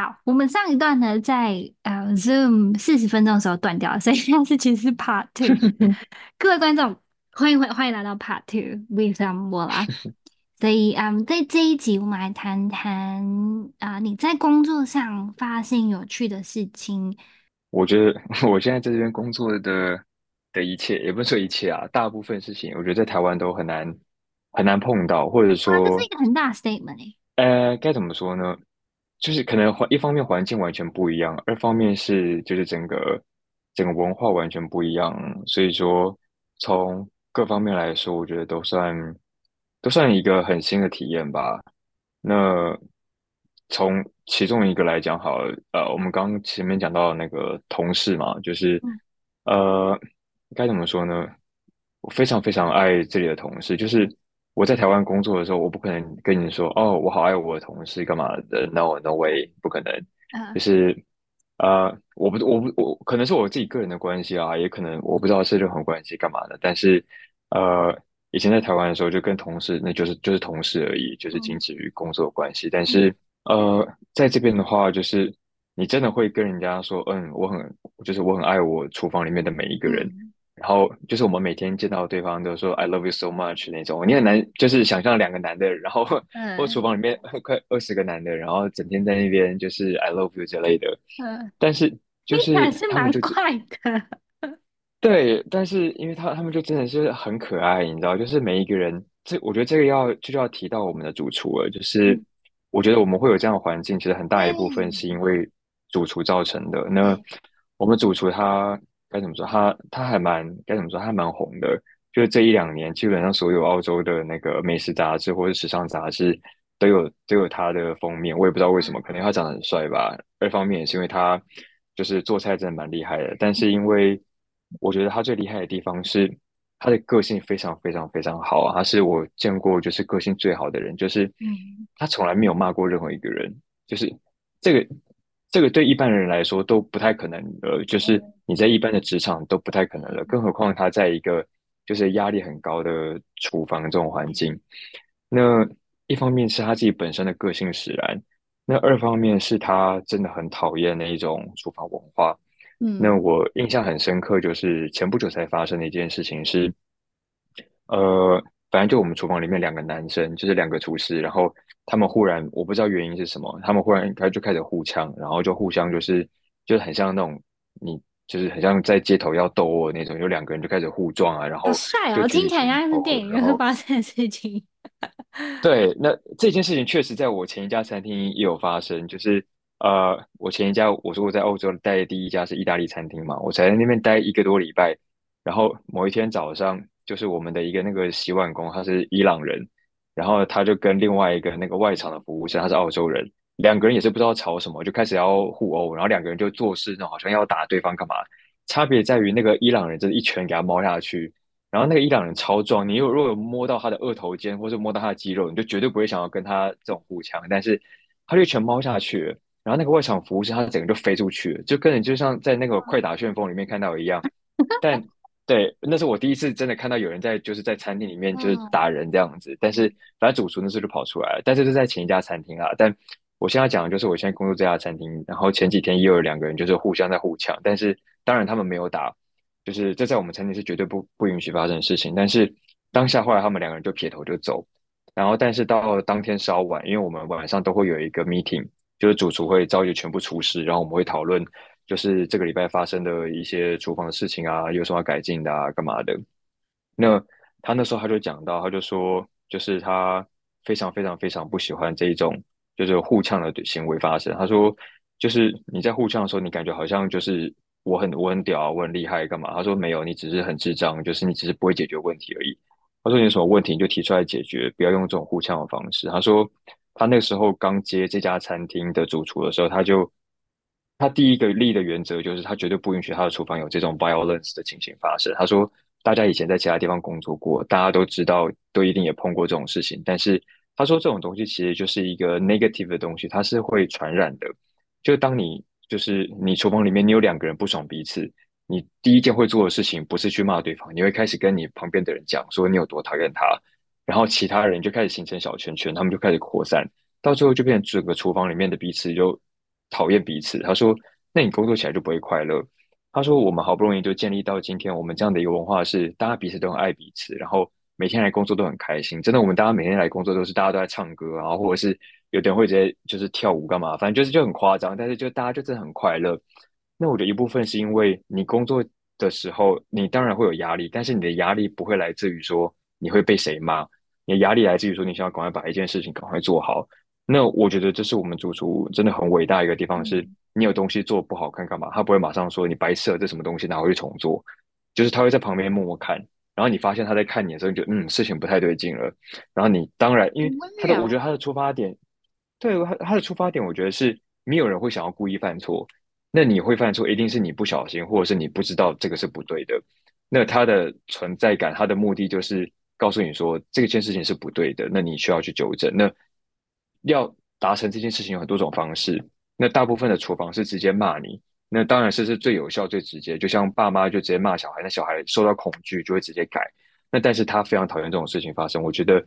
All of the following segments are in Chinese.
好，我们上一段呢，在呃 Zoom 四十分钟的时候断掉了，所以现在是其实是 Part Two。各位观众，欢迎欢欢迎来到 Part Two with Mola。所以，嗯，在这一集，我们来谈谈啊、呃，你在工作上发现有趣的事情。我觉得 我现在在这边工作的的一切，也不是说一切啊，大部分事情，我觉得在台湾都很难很难碰到，或者说，这是一个很大的 statement 诶。呃，该怎么说呢？就是可能环一方面环境完全不一样，二方面是就是整个整个文化完全不一样，所以说从各方面来说，我觉得都算都算一个很新的体验吧。那从其中一个来讲好了，呃，我们刚刚前面讲到那个同事嘛，就是呃该怎么说呢？我非常非常爱这里的同事，就是。我在台湾工作的时候，我不可能跟你说哦，我好爱我的同事干嘛的？No No way，不可能。Uh. 就是呃，我不我不我可能是我自己个人的关系啊，也可能我不知道是任何关系干嘛的。但是呃，以前在台湾的时候，就跟同事那就是就是同事而已，就是仅止于工作的关系。Uh. 但是呃，在这边的话，就是你真的会跟人家说，嗯，我很就是我很爱我厨房里面的每一个人。Uh. 然后就是我们每天见到对方都说 I love you so much 那种，你很难就是想象两个男的，然后或厨房里面快二十个男的，然后整天在那边就是 I love you 之类的。嗯，但是就是还是蛮快的。对，但是因为他他们就真的是很可爱，你知道，就是每一个人，这我觉得这个要就要提到我们的主厨了，就是我觉得我们会有这样的环境，其实很大一部分是因为主厨造成的。那我们主厨他。该怎么说？他他还蛮该怎么说？他还蛮红的。就是这一两年，基本上所有澳洲的那个美食杂志或者时尚杂志都有都有他的封面。我也不知道为什么，可能他长得很帅吧。二方面也是因为他就是做菜真的蛮厉害的。但是因为我觉得他最厉害的地方是他的个性非常非常非常好。他是我见过就是个性最好的人，就是他从来没有骂过任何一个人。就是这个。这个对一般人来说都不太可能呃，就是你在一般的职场都不太可能了，更何况他在一个就是压力很高的厨房这种环境。那一方面是他自己本身的个性使然，那二方面是他真的很讨厌那一种厨房文化。嗯，那我印象很深刻，就是前不久才发生的一件事情是，呃。反正就我们厨房里面两个男生，就是两个厨师，然后他们忽然我不知道原因是什么，他们忽然开就开始互呛，然后就互相就是就是很像那种你就是很像在街头要斗殴那种，有两个人就开始互撞啊，然后好帅哦，听起来像是电影会发生的事情。对，那这件事情确实在我前一家餐厅也有发生，就是呃，我前一家我说我在欧洲待的第一家是意大利餐厅嘛，我才在那边待一个多礼拜，然后某一天早上。就是我们的一个那个洗碗工，他是伊朗人，然后他就跟另外一个那个外场的服务生，他是澳洲人，两个人也是不知道吵什么，就开始要互殴，然后两个人就做事那种，好像要打对方干嘛？差别在于那个伊朗人真是一拳给他猫下去，然后那个伊朗人超壮，你如果有摸到他的二头肩或者摸到他的肌肉，你就绝对不会想要跟他这种互呛，但是他就一拳猫下去，然后那个外场服务生他整个就飞出去了，就跟你就像在那个快打旋风里面看到一样，但。对，那是我第一次真的看到有人在就是在餐厅里面就是打人这样子，但是反正主厨那时候就跑出来了，但是是在前一家餐厅啊。但我现在讲的就是我现在工作这家餐厅，然后前几天也有两个人就是互相在互呛，但是当然他们没有打，就是这在我们餐厅是绝对不不允许发生的事情。但是当下后来他们两个人就撇头就走，然后但是到当天稍晚，因为我们晚上都会有一个 meeting，就是主厨会召集全部厨师，然后我们会讨论。就是这个礼拜发生的一些厨房的事情啊，有什么改进的啊，干嘛的？那他那时候他就讲到，他就说，就是他非常非常非常不喜欢这一种就是互呛的行为发生。他说，就是你在互呛的时候，你感觉好像就是我很我很屌啊，我很厉害干嘛？他说没有，你只是很智障，就是你只是不会解决问题而已。他说你有什么问题你就提出来解决，不要用这种互呛的方式。他说他那时候刚接这家餐厅的主厨的时候，他就。他第一个立的原则就是，他绝对不允许他的厨房有这种 violence 的情形发生。他说，大家以前在其他地方工作过，大家都知道，都一定也碰过这种事情。但是他说，这种东西其实就是一个 negative 的东西，它是会传染的。就当你就是你厨房里面你有两个人不爽彼此，你第一件会做的事情不是去骂对方，你会开始跟你旁边的人讲说你有多讨厌他，然后其他人就开始形成小圈圈，他们就开始扩散，到最后就变成整个厨房里面的彼此就。讨厌彼此。他说，那你工作起来就不会快乐。他说，我们好不容易就建立到今天我们这样的一个文化是，大家彼此都很爱彼此，然后每天来工作都很开心。真的，我们大家每天来工作都是大家都在唱歌，然后或者是有的人会直接就是跳舞干嘛，反正就是就很夸张，但是就大家就真的很快乐。那我觉得一部分是因为你工作的时候，你当然会有压力，但是你的压力不会来自于说你会被谁骂。你的压力来自于说，你想要赶快把一件事情赶快做好。那我觉得这是我们主厨真的很伟大一个地方，是你有东西做不好看干嘛？他不会马上说你白色这什么东西拿回去重做，就是他会在旁边默默看，然后你发现他在看你的时候，你就嗯，事情不太对劲了。然后你当然因为他的，我觉得他的出发点，对他他的出发点，我觉得是没有人会想要故意犯错。那你会犯错，一定是你不小心，或者是你不知道这个是不对的。那他的存在感，他的目的就是。告诉你说这件事情是不对的，那你需要去纠正。那要达成这件事情有很多种方式。那大部分的厨房是直接骂你，那当然是是最有效、最直接。就像爸妈就直接骂小孩，那小孩受到恐惧就会直接改。那但是他非常讨厌这种事情发生，我觉得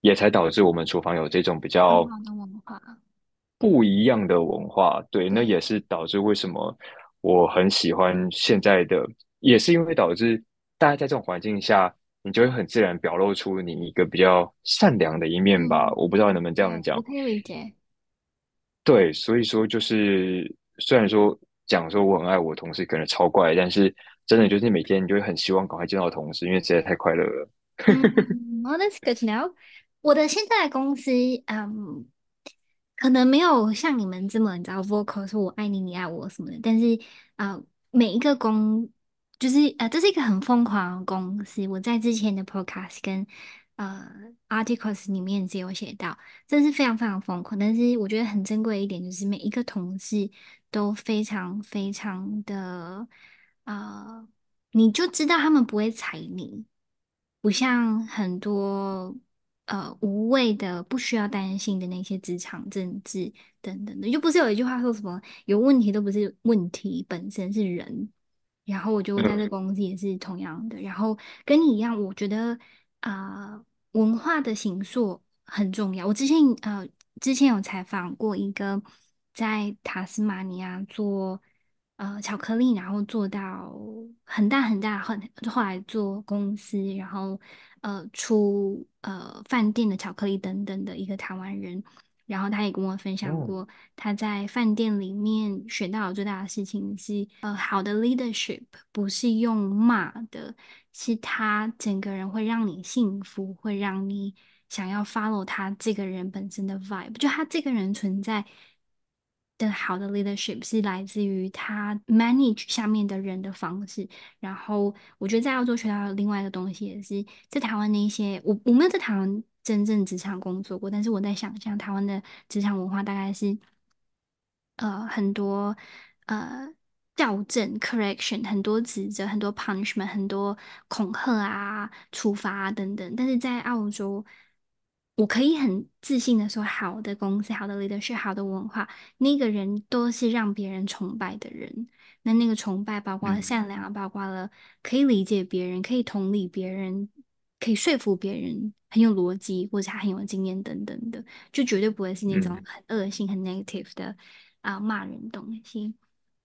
也才导致我们厨房有这种比较不一样的文化。对，那也是导致为什么我很喜欢现在的，也是因为导致大家在这种环境下。你就会很自然表露出你一个比较善良的一面吧，嗯、我不知道能不能这样讲。我可以理解。对，所以说就是虽然说讲说我很爱我同事，可能超怪，但是真的就是每天你就会很希望赶快见到同事，因为实在太快乐了。嗯，Oh, that's good to know。我的现在的公司，嗯，可能没有像你们这么你知道 vocal 说我爱你，你爱我什么的，但是啊、呃，每一个公。就是呃，这是一个很疯狂的公司。我在之前的 podcast 跟呃 articles 里面只有写到，真是非常非常疯狂。但是我觉得很珍贵的一点就是每一个同事都非常非常的呃，你就知道他们不会踩你，不像很多呃无谓的不需要担心的那些职场政治等等的。就不是有一句话说什么有问题都不是问题本身，是人。然后我就在这公司也是同样的，然后跟你一样，我觉得啊、呃，文化的形塑很重要。我之前呃之前有采访过一个在塔斯马尼亚做呃巧克力，然后做到很大很大，很后来做公司，然后呃出呃饭店的巧克力等等的一个台湾人。然后他也跟我分享过，他在饭店里面学到的最大的事情是，呃，好的 leadership 不是用骂的，是他整个人会让你幸福，会让你想要 follow 他这个人本身的 vibe，就他这个人存在的好的 leadership 是来自于他 manage 下面的人的方式。然后我觉得在澳洲学到的另外一个东西，也是在台湾的一些，我我没有在台湾。真正职场工作过，但是我在想象台湾的职场文化大概是，呃，很多呃校正 correction，很多指责，很多 punishment，很多恐吓啊、处罚啊等等。但是在澳洲，我可以很自信的说，好的公司、好的 leadership、好的文化，那个人都是让别人崇拜的人。那那个崇拜包括了善良，包括了可以理解别人，可以同理别人。可以说服别人很有逻辑，或者他很有经验等等的，就绝对不会是那种很恶性、很 negative 的啊、呃、骂人东西。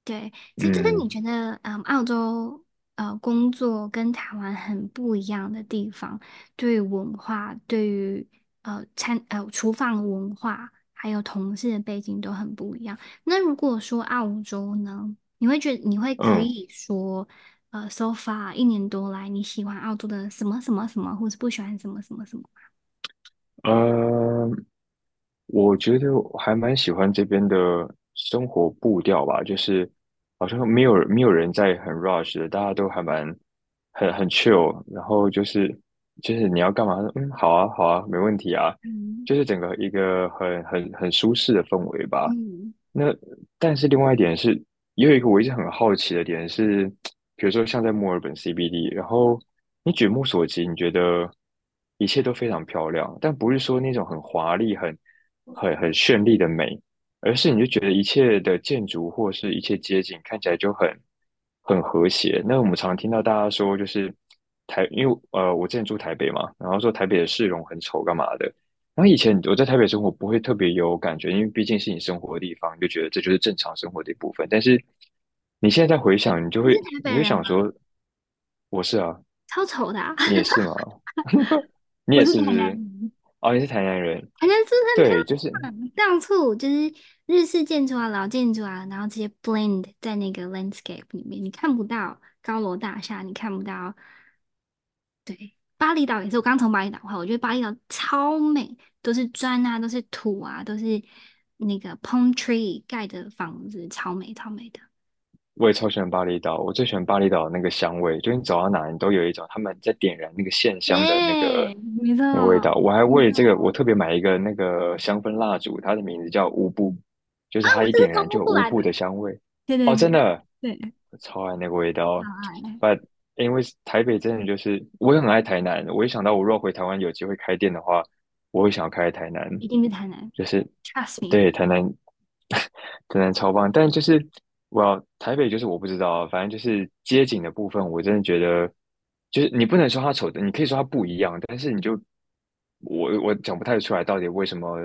对，所以这个你觉得，嗯，澳洲呃工作跟台湾很不一样的地方，对于文化，对于呃餐呃厨房文化，还有同事的背景都很不一样。那如果说澳洲呢，你会觉得你会可以说？嗯呃，so far 一年多来，你喜欢澳洲的什么什么什么，或是不喜欢什么什么什么？呃，我觉得我还蛮喜欢这边的生活步调吧，就是好像没有没有人在很 rush 的，大家都还蛮很很 chill，然后就是就是你要干嘛？嗯，好啊，好啊，没问题啊，嗯，就是整个一个很很很舒适的氛围吧。嗯，那但是另外一点是，也有一个我一直很好奇的点是。比如说像在墨尔本 CBD，然后你举目所及，你觉得一切都非常漂亮，但不是说那种很华丽、很很很绚丽的美，而是你就觉得一切的建筑或是一切街景看起来就很很和谐。那我们常听到大家说，就是台，因为呃我之前住台北嘛，然后说台北的市容很丑干嘛的，然后以前我在台北生活不会特别有感觉，因为毕竟是你生活的地方，你就觉得这就是正常生活的一部分。但是你现在在回想，你就会你是台你会北人吗？想说，我是啊，超丑的啊！你也是吗？你也是是不是？人，哦，你是台南人，台南是对，就是漂亮？到处就是日式建筑啊、老建筑啊，然后直接 blend 在那个 landscape 里面，你看不到高楼大厦，你看不到。对，巴厘岛也是，我刚从巴厘岛回来，我觉得巴厘岛超美，都是砖啊，都是土啊，都是那个 palm tree 盖的房子，超美超美的。我也超喜欢巴厘岛，我最喜欢巴厘岛那个香味，就是你走到哪，你都有一种他们在点燃那个线香的那个味道。我还没为了这个，我。特别买一个那个香氛蜡烛，它的名字叫乌布，就是啊，它一点燃就有乌布的。的香味。哦，对对哦真的，对，我超爱那个味道。超爱，But 因为台北真的就是，我也很爱台南。我一想到我如果回台湾有机会开店的话，我会想要开在台南，一定是台南就是，trust me。对台南，台南超棒。但就是我要台北，就是我不知道，反正就是街景的部分，我真的觉得，就是你不能说它丑的，你可以说它不一样，但是你就我我讲不太出来到底为什么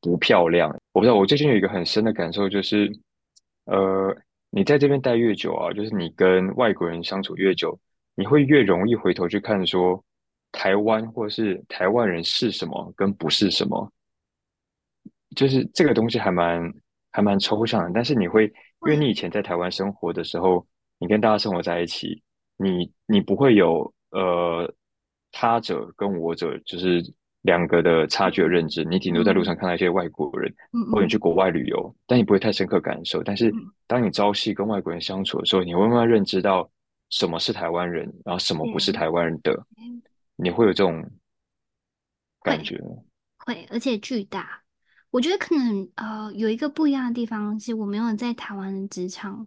不漂亮。我不知道，我最近有一个很深的感受就是，呃。你在这边待越久啊，就是你跟外国人相处越久，你会越容易回头去看说，台湾或是台湾人是什么跟不是什么，就是这个东西还蛮还蛮抽象的。但是你会，因为你以前在台湾生活的时候，你跟大家生活在一起，你你不会有呃他者跟我者，就是。两个的差距的认知，你顶多在路上看到一些外国人，嗯或者你去国外旅游，但你不会太深刻感受。但是嗯当你朝夕跟外国人相处的时候，你会慢慢认知到什么是台湾人，然后什么不是台湾人的，你会有这种感觉。会，会，而且巨大。我觉得可能呃有一个不一样的地方是我没有在台湾的职场。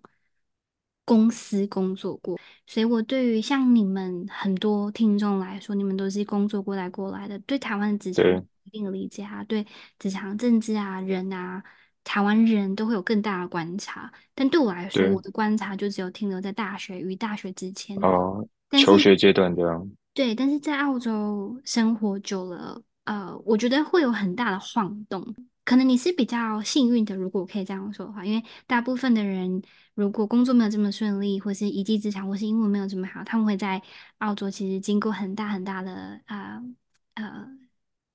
公司工作过，所以我对于像你们很多听众来说，你们都是工作过来过来的，对台湾的职场一定的理解啊，对职场政治啊、人啊，台湾人都会有更大的观察。但对我来说，我的观察就只有停留在大学与大学之前哦，求学阶段这样。对，但是在澳洲生活久了，呃，我觉得会有很大的晃动。可能你是比较幸运的，如果我可以这样说的话，因为大部分的人如果工作没有这么顺利，或是一技之长，或是英文没有这么好，他们会在澳洲其实经过很大很大的呃呃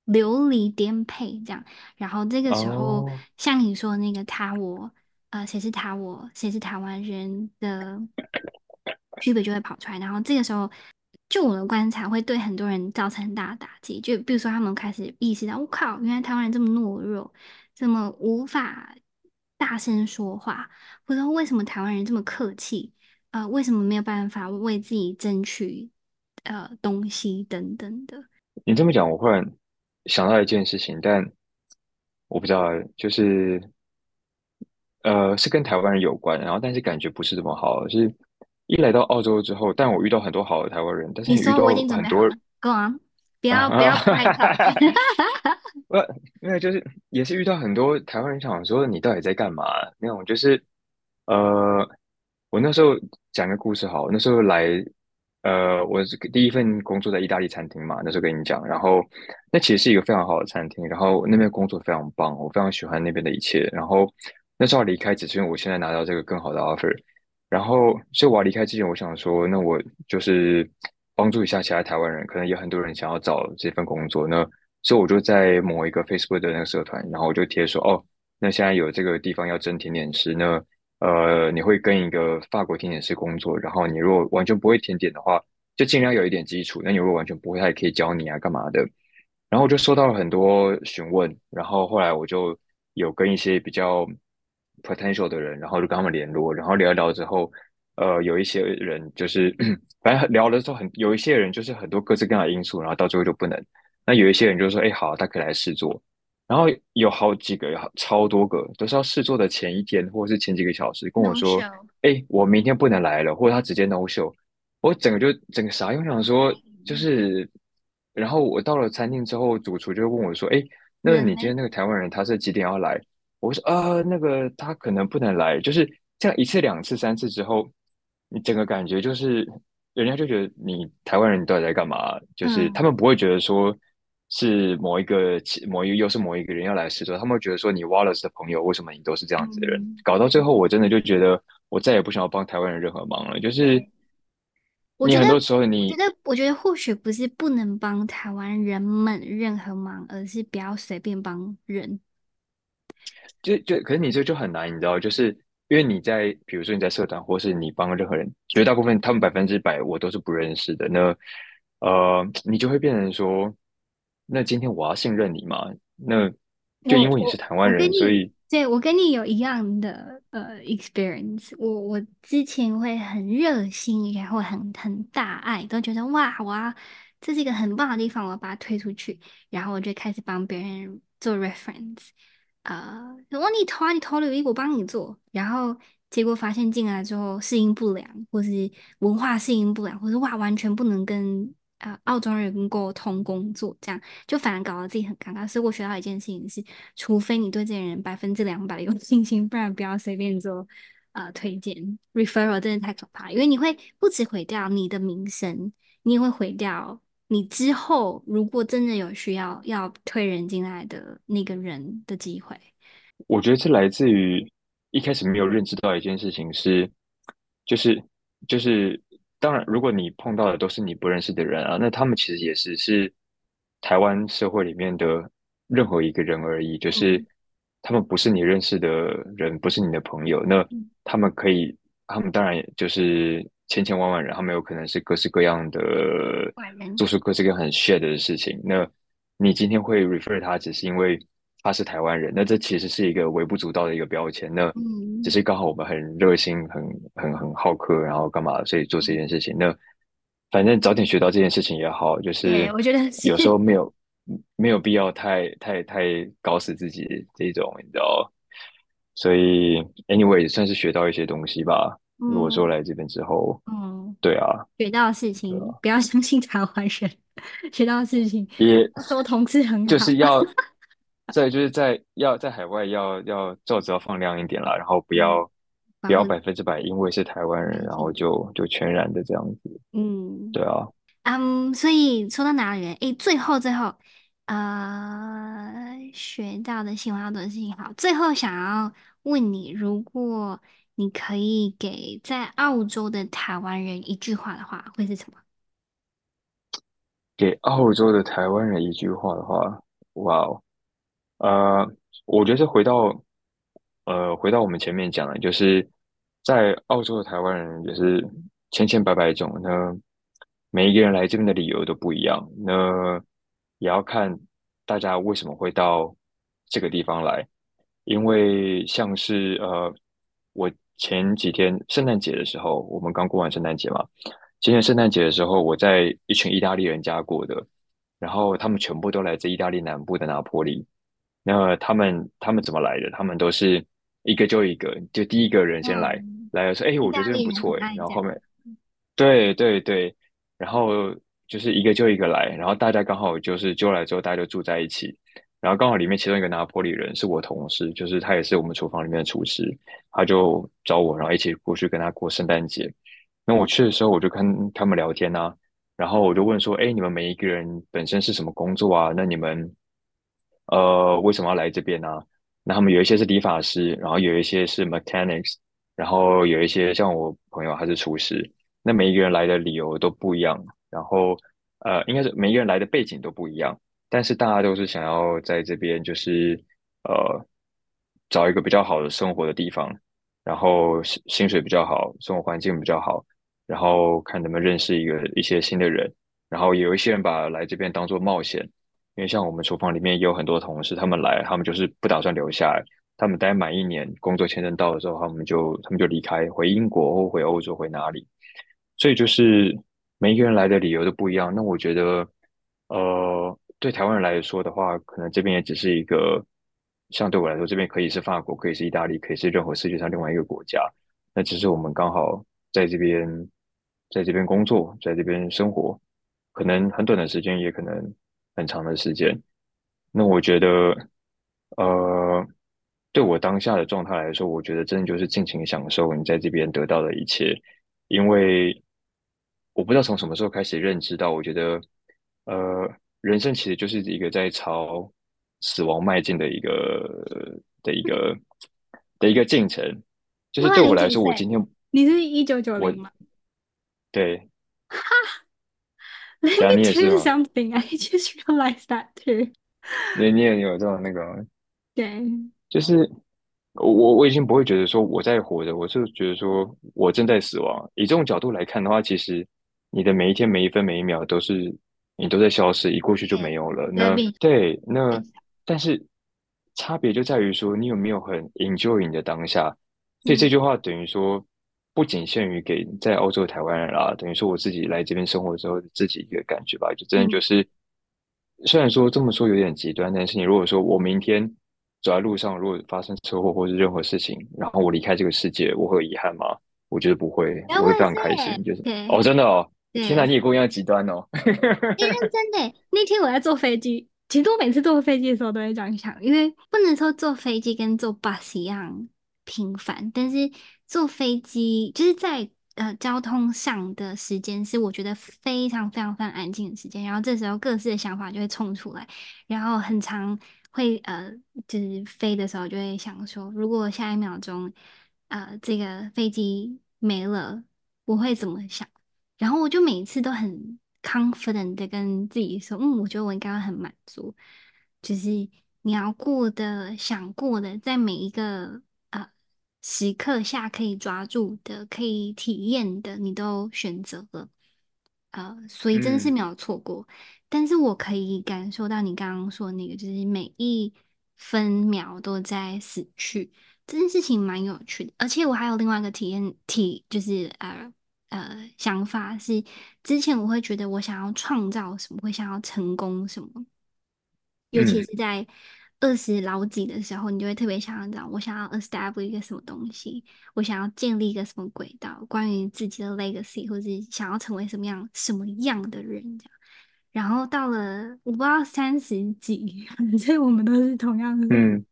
流离颠沛这样。然后这个时候，oh. 像你说那个他我呃谁是他我谁是台湾人的区别就会跑出来，然后这个时候。就我的观察，会对很多人造成很大的打击。就比如说，他们开始意识到，我靠，原来台湾人这么懦弱，这么无法大声说话，或者说为什么台湾人这么客气？呃，为什么没有办法为自己争取呃东西等等的？你这么讲，我忽然想到一件事情，但我不知道，就是呃，是跟台湾人有关，然后但是感觉不是这么好，是。一来到澳洲之后，但我遇到很多好的台湾人，但是你遇到很多，Go on，不要不要害怕，不，因为就是也是遇到很多台湾人，想说你到底在干嘛？那种就是，呃，我那时候讲个故事好，那时候来，呃，我是第一份工作在意大利餐厅嘛，那时候跟你讲，然后那其实是一个非常好的餐厅，然后那边工作非常棒，我非常喜欢那边的一切，然后那时候离开只是因为我现在拿到这个更好的 offer。然后，所以我要离开之前，我想说，那我就是帮助一下其他台湾人，可能有很多人想要找这份工作。那所以我就在某一个 Facebook 的那个社团，然后我就贴说，哦，那现在有这个地方要征甜点师，那呃，你会跟一个法国甜点师工作，然后你如果完全不会甜点的话，就尽量有一点基础。那你如果完全不会，他也可以教你啊，干嘛的。然后我就收到了很多询问，然后后来我就有跟一些比较。Potential 的人，然后就跟他们联络，然后聊一聊之后，呃，有一些人就是，反正聊的时候很，有一些人就是很多各式各样的因素，然后到最后就不能。那有一些人就说，哎，好，他可以来试做。然后有好几个，超多个，都是要试做的前一天或者是前几个小时跟我说，哎我明天不能来了，或者他直接 no show。我整个就整个傻，因为我想说，就是，然后我到了餐厅之后，主厨就问我说，哎，那你今天那个台湾人他是几点要来？我说啊，那个他可能不能来，就是这样一次、两次、三次之后，你整个感觉就是，人家就觉得你台湾人你到底在干嘛？就是他们不会觉得说是某一个某一个又是某一个人要来试错，他们会觉得说你 Wallace 的朋友为什么你都是这样子的人？嗯，搞到最后，我真的就觉得我再也不想要帮台湾人任何忙了。就是你很多时候你，我觉得，我觉得或许不是不能帮台湾人们任何忙，而是不要随便帮人。就就可是你这就很难，你知道，就是因为你在比如说你在社团，或是你帮任何人，绝大部分他们百分之百我都是不认识的。那呃，你就会变成说。那今天我要信任你嘛？那就因为你是台湾人，所以对，我跟你有一样的呃 experience。我我之前会很热心，然后很很大爱，都觉得哇，我要这是一个很棒的地方，我要把它推出去，然后我就开始帮别人做 reference。呃，如果你投啊，你投履历，我帮你做，然后结果发现进来之后适应不良，或是文化适应不良，或是哇，完全不能跟。啊，澳洲人沟通工作这样，就反而搞得自己很尴尬。所以我学到一件事情是，除非你对这些人百分之两百有信心，不然不要随便做呃推荐 referral，真的太可怕。因为你会不止毁掉你的名声，你也会毁掉你之后如果真的有需要要推人进来的那个人的机会。我觉得这来自于一开始没有认知到一件事情是，就是就是。当然，如果你碰到的都是你不认识的人啊，那他们其实也是是台湾社会里面的任何一个人而已，就是他们不是你认识的人，不是你的朋友。那他们可以，他们当然就是千千万万人，他们有可能是各式各样的，做出各式各样很 shit 的事情。那你今天会 refer 他，只是因为。他是台湾人，那这其实是一个微不足道的一个标签。那只是刚好我们很热心、很很很好客，然后干嘛，所以做这件事情。那反正早点学到这件事情也好，就是我觉得有时候没有没有必要太太太搞死自己这种，你知道。所以，anyway，算是学到一些东西吧。如果说来这边之后，嗯，对啊，学到的事情不要相信台湾人，学到的事情也说同志很好，就是要。在就是在要在海外要要照子要放亮一点啦，然后不要、嗯、不要百分之百因为是台湾人，然后就就全然的这样子。嗯，对啊。嗯，所以说到哪里了？诶，最后最后，呃，学到的喜欢的事情好。最后想要问你，如果你可以给在澳洲的台湾人一句话的话，会是什么？给澳洲的台湾人一句话的话，哇哦！呃，我觉得是回到，呃，回到我们前面讲的，就是在澳洲的台湾人也是千千百百种，那每一个人来这边的理由都不一样，那也要看大家为什么会到这个地方来，因为像是呃，我前几天圣诞节的时候，我们刚过完圣诞节嘛，今年圣诞节的时候，我在一群意大利人家过的，然后他们全部都来自意大利南部的拿坡里。那他们他们怎么来的？他们都是一个就一个，就第一个人先来，嗯、来说，哎，我觉得这边不错哎，然后后面，对对对，然后就是一个就一个来，然后大家刚好就是就来之后，大家就住在一起，然后刚好里面其中一个拿坡里人是我同事，就是他也是我们厨房里面的厨师，他就找我，然后一起过去跟他过圣诞节。那我去的时候，我就跟他们聊天啊，然后我就问说，哎，你们每一个人本身是什么工作啊？那你们。呃，为什么要来这边呢？那他们有一些是理发师，然后有一些是 mechanics，然后有一些像我朋友还是厨师。那每一个人来的理由都不一样，然后呃，应该是每一个人来的背景都不一样，但是大家都是想要在这边就是呃找一个比较好的生活的地方，然后薪薪水比较好，生活环境比较好，然后看能不能认识一个一些新的人，然后有一些人把来这边当做冒险。因为像我们厨房里面也有很多同事，他们来，他们就是不打算留下来，他们待满一年，工作签证到了之后，他们就他们就离开，回英国或回欧洲，回哪里？所以就是每一个人来的理由都不一样。那我觉得，呃，对台湾人来说的话，可能这边也只是一个，像对我来说，这边可以是法国，可以是意大利，可以是任何世界上另外一个国家。那只是我们刚好在这边，在这边工作，在这边生活，可能很短的时间，也可能。很长的时间，那我觉得，呃，对我当下的状态来说，我觉得真的就是尽情享受你在这边得到的一切，因为我不知道从什么时候开始认知到，我觉得，呃，人生其实就是一个在朝死亡迈进的一个的一个的一个进程。就是对我来说，我今天你是一九九零吗？对。哈，Let me tell you something. I just realized that too. 你你也有这种那个？对，就是。我我已经不会觉得说我在活着，我是觉得说我正在死亡。以这种角度来看的话，其实你的每一天、每一分、每一秒都是你都在消失，一过去就没有了。那对，那但是差别就在于说你有没有很 enjoy 你的当下。所以这句话等于说不仅限于给在欧洲的台湾人啦，等于说我自己来这边生活之后自己一个感觉吧，就真的就是虽然说这么说有点极端，但是你如果说我明天。走在路上，如果发生车祸或是任何事情，然后我离开这个世界，我会有遗憾吗？我觉得不会，我会非常开心。就是哦，真的哦，天哪，你也跟我一样极端哦。因为真的，那天我在坐飞机，其实我每次坐飞机的时候都会这样想，因为不能说坐飞机跟坐 bus 一样平凡，但是坐飞机就是在呃交通上的时间是我觉得非常非常非常安静的时间，然后这时候各自的想法就会冲出来，然后很长。会呃，就是飞的时候就会想说，如果下一秒钟，呃，这个飞机没了，我会怎么想？然后我就每一次都很 confident 的跟自己说，嗯，我觉得我应该很满足。就是你要过的、想过的，在每一个呃时刻下可以抓住的、可以体验的，你都选择了。呃，所以真的是没有错过。嗯但是我可以感受到你刚刚说的那个，就是每一分秒都在死去，这件事情蛮有趣的。而且我还有另外一个体验体，就是呃呃想法是，之前我会觉得我想要创造什么，会想要成功什么，尤其是在二十老几的时候，你就会特别想要这样，我想要 establish 一个什么东西，我想要建立一个什么轨道，关于自己的 legacy，或者是想要成为什么样什么样的人这样。然后到了我不知道三十几，反正我们都是同样的。嗯，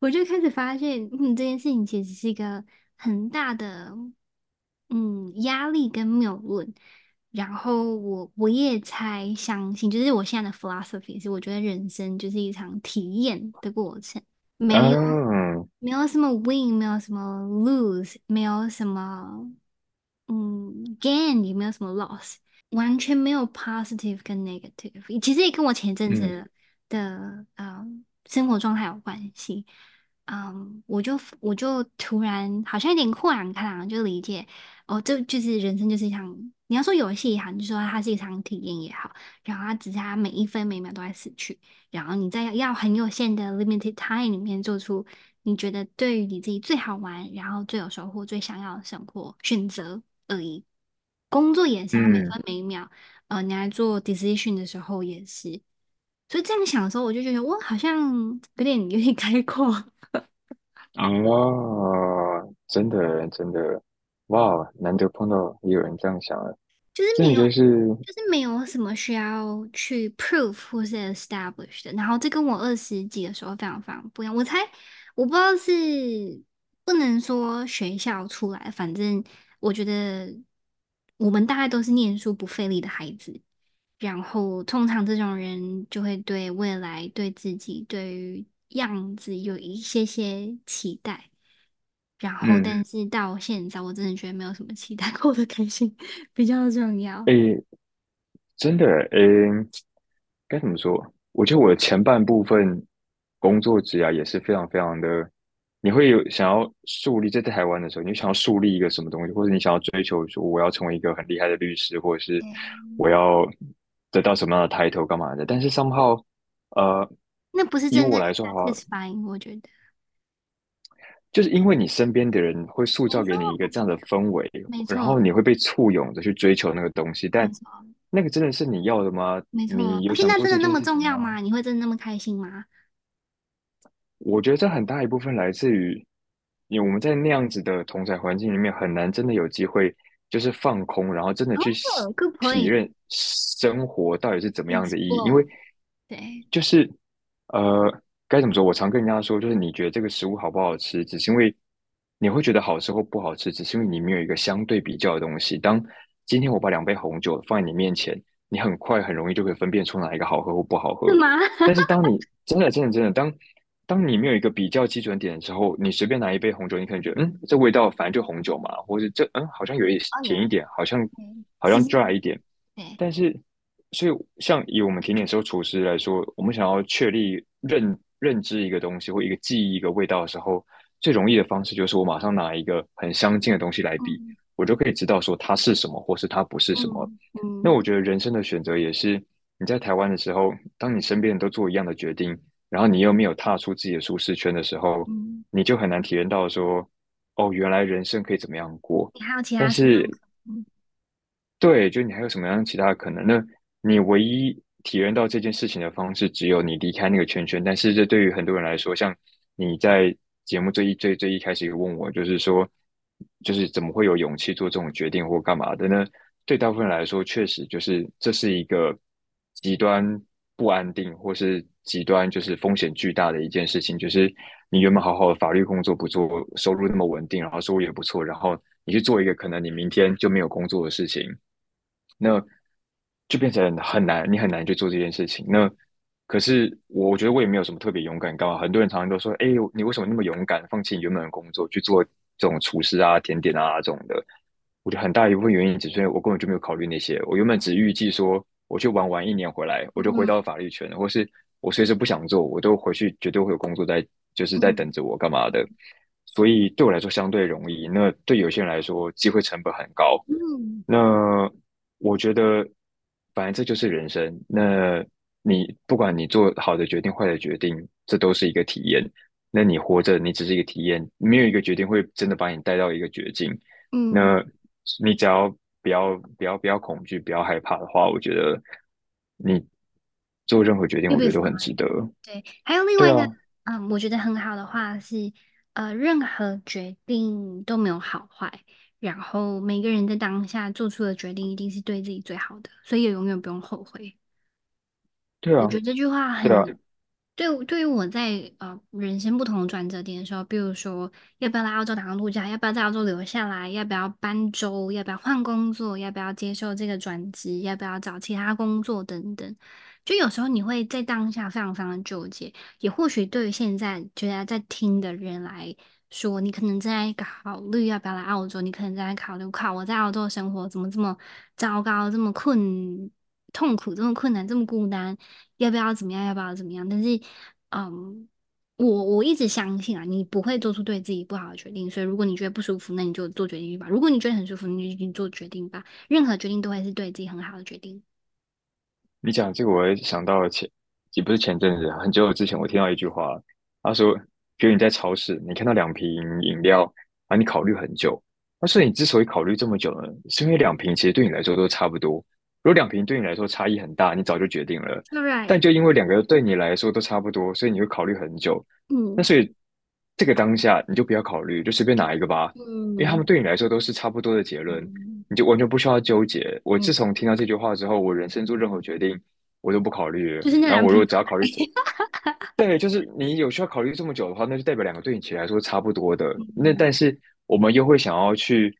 我就开始发现，嗯，这件事情其实是一个很大的，嗯，压力跟谬论。然后我我也才相信，就是我现在的 philosophy 是，我觉得人生就是一场体验的过程，没有、哦、没有什么 win，没有什么 lose，没有什么嗯 gain，也没有什么 loss。完全没有 positive 跟 negative，其实也跟我前阵子的、嗯呃、生活状态有关系。嗯，我就我就突然好像有点豁然开朗，就理解哦，这就是人生就是一场，你要说游戏也好，你就说它是一场体验也好，然后它只是它每一分每秒都在死去，然后你在要很有限的 limited time 里面做出你觉得对于你自己最好玩，然后最有收获、最想要的生活选择而已。工作也是，每分每秒，嗯、呃，你来做 decision 的时候也是，所以这样想的时候，我就觉得我好像有点有点开阔。哦，真的真的，哇，难得碰到有人这样想的，就是没有，就是就是没有什么需要去 prove 或是 establish 的。然后这跟我二十几的时候非常非常不一样。我猜，我不知道是不能说学校出来，反正我觉得。我们大概都是念书不费力的孩子，然后通常这种人就会对未来、对自己、对于样子有一些些期待，然后但是到现在，我真的觉得没有什么期待，过得开心比较重要。诶、欸，真的诶，该怎么说？我觉得我的前半部分工作职涯也是非常非常的。你会有想要树立，在台湾的时候，你想要树立一个什么东西，或者你想要追求说我要成为一个很厉害的律师，或者是我要得到什么样的 title 干嘛的？但是 somehow，呃，那不是真的。以我来说哈，fine，我觉得，就是因为你身边的人会塑造给你一个这样的氛围，然后你会被簇拥着去追求那个东西，但那个真的是你要的吗？没错，你现在真的那么重要吗？你会真的那么开心吗？我觉得这很大一部分来自于，因为我们在那样子的同侪环境里面，很难真的有机会就是放空，然后真的去体验生活到底是怎么样的意义。因为，对，就是呃，该怎么说？我常跟人家说，就是你觉得这个食物好不好吃，只是因为你会觉得好吃或不好吃，只是因为你没有一个相对比较的东西。当今天我把两杯红酒放在你面前，你很快很容易就可以分辨出哪一个好喝或不好喝。是吗？但是当你真的真的真的当当你没有一个比较基准点的时候，你随便拿一杯红酒，你可能觉得嗯，这味道反正就红酒嘛，或者这嗯好像有一点甜一点，好像好像 dry 一点。对。但是，所以像以我们甜点师厨师来说，我们想要确立认认知一个东西或一个记忆一个味道的时候，最容易的方式就是我马上拿一个很相近的东西来比，嗯、我就可以知道说它是什么，或是它不是什么。嗯。那我觉得人生的选择也是，你在台湾的时候，当你身边人都做一样的决定，然后你又没有踏出自己的舒适圈的时候，嗯、你就很难体验到说，哦，原来人生可以怎么样过。你还有其他？但是，对，就你还有什么样其他的可能？那你唯一体验到这件事情的方式，只有你离开那个圈圈。但是这对于很多人来说，像你在节目最一最最一开始有问我，就是说，就是怎么会有勇气做这种决定或干嘛的呢？对大部分人来说，确实就是这是一个极端不安定，或是极端就是风险巨大的一件事情。就是你原本好好的法律工作不做，收入那么稳定，然后收入也不错，然后你去做一个可能你明天就没有工作的事情，那就变成很难，你很难去做这件事情。那可是我觉得我也没有什么特别勇敢，干嘛？很多人常常都说：“哎，你为什么那么勇敢，放弃你原本的工作去做这种厨师啊、甜点啊这种的？”我觉得很大一部分原因，只是因为我根本就没有考虑那些。我原本只预计说，我去玩玩一年回来，我就回到法律圈，嗯、或是我随时不想做，我都回去，绝对会有工作在，就是在等着我干嘛的。嗯、所以对我来说相对容易。那对有些人来说，机会成本很高。嗯，那我觉得，反正这就是人生。那你不管你做好的决定、坏的决定，这都是一个体验。那你活着，你只是一个体验，没有一个决定会真的把你带到一个绝境。嗯，那。你只要不要不要不要恐惧，不要害怕的话，我觉得你做任何决定，我觉得都很值得。对，还有另外一个，啊、嗯，我觉得很好的话是，呃，任何决定都没有好坏，然后每个人在当下做出的决定一定是对自己最好的，所以也永远不用后悔。对啊，我觉得这句话很。对，对于我在呃人生不同的转折点的时候，比如说要不要来澳洲打工度假，要不要在澳洲留下来，要不要搬州，要不要换工作，要不要接受这个转职，要不要找其他工作等等，就有时候你会在当下非常非常的纠结。也或许对于现在觉得在听的人来说，你可能在考虑要不要来澳洲，你可能在考虑靠我在澳洲生活怎么这么糟糕，这么困。痛苦，这么困难，这么孤单，要不要怎么样？要不要怎么样？但是，嗯，我我一直相信啊，你不会做出对自己不好的决定。所以，如果你觉得不舒服，那你就做决定吧；如果你觉得很舒服，你就做决定吧。任何决定都会是对自己很好的决定。你讲这个，我也想到了前，也不是前阵子，很久之前，我听到一句话，他说：“比如你在超市，你看到两瓶饮料，啊，你考虑很久。那所以你之所以考虑这么久呢，是因为两瓶其实对你来说都差不多。”如果两瓶对你来说差异很大，你早就决定了。Right. 但就因为两个对你来说都差不多，所以你会考虑很久。嗯。那所以这个当下你就不要考虑，就随便拿一个吧。嗯。因为他们对你来说都是差不多的结论，嗯、你就完全不需要纠结。我自从听到这句话之后，我人生做任何决定我都不考虑了。就是那然后我如果只要考虑，对，就是你有需要考虑这么久的话，那就代表两个对你起来说差不多的。嗯、那但是我们又会想要去。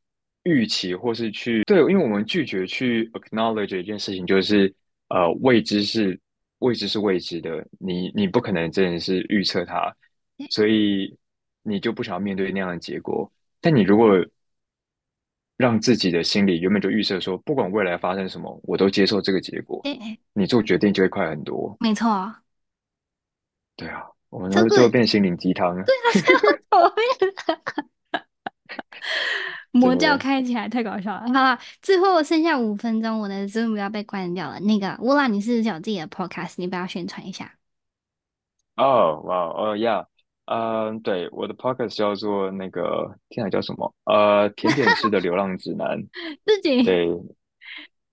预期或是去对，因为我们拒绝去 acknowledge 一件事情，就是呃未知是未知是未知的，你你不可能真的是预测它，所以你就不想要面对那样的结果。但你如果让自己的心里原本就预设说，不管未来发生什么，我都接受这个结果，你做决定就会快很多。没错，对啊，我们最后变心灵鸡汤，对啊，最后变。魔教开起来太搞笑了！好了，最后剩下五分钟，我的 Zoom 要被关掉了。那个乌拉，你是不是有自己的 Podcast？你不要宣传一下。哦，哇，哦呀，嗯，对，我的 Podcast 叫做那个，天哪，叫什么？呃，甜点师的流浪指南。自己对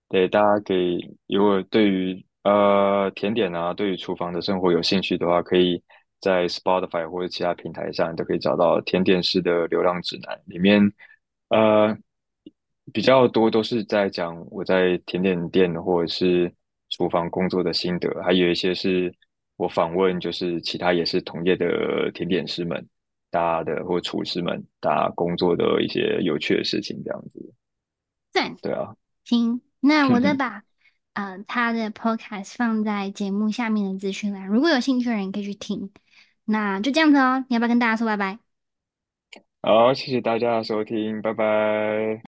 对，大家可以，如果对于呃甜点啊，对于厨房的生活有兴趣的话，可以在 Spotify 或者其他平台上都可以找到甜点师的流浪指南里面。呃，比较多都是在讲我在甜点店或者是厨房工作的心得，还有一些是我访问，就是其他也是同业的甜点师们，大家的或厨师们，大家工作的一些有趣的事情，这样子。赞，对啊，行，那我再把呃他的 podcast 放在节目下面的资讯栏，如果有兴趣的人可以去听。那就这样子哦，你要不要跟大家说拜拜？好，谢谢大家的收听，拜拜。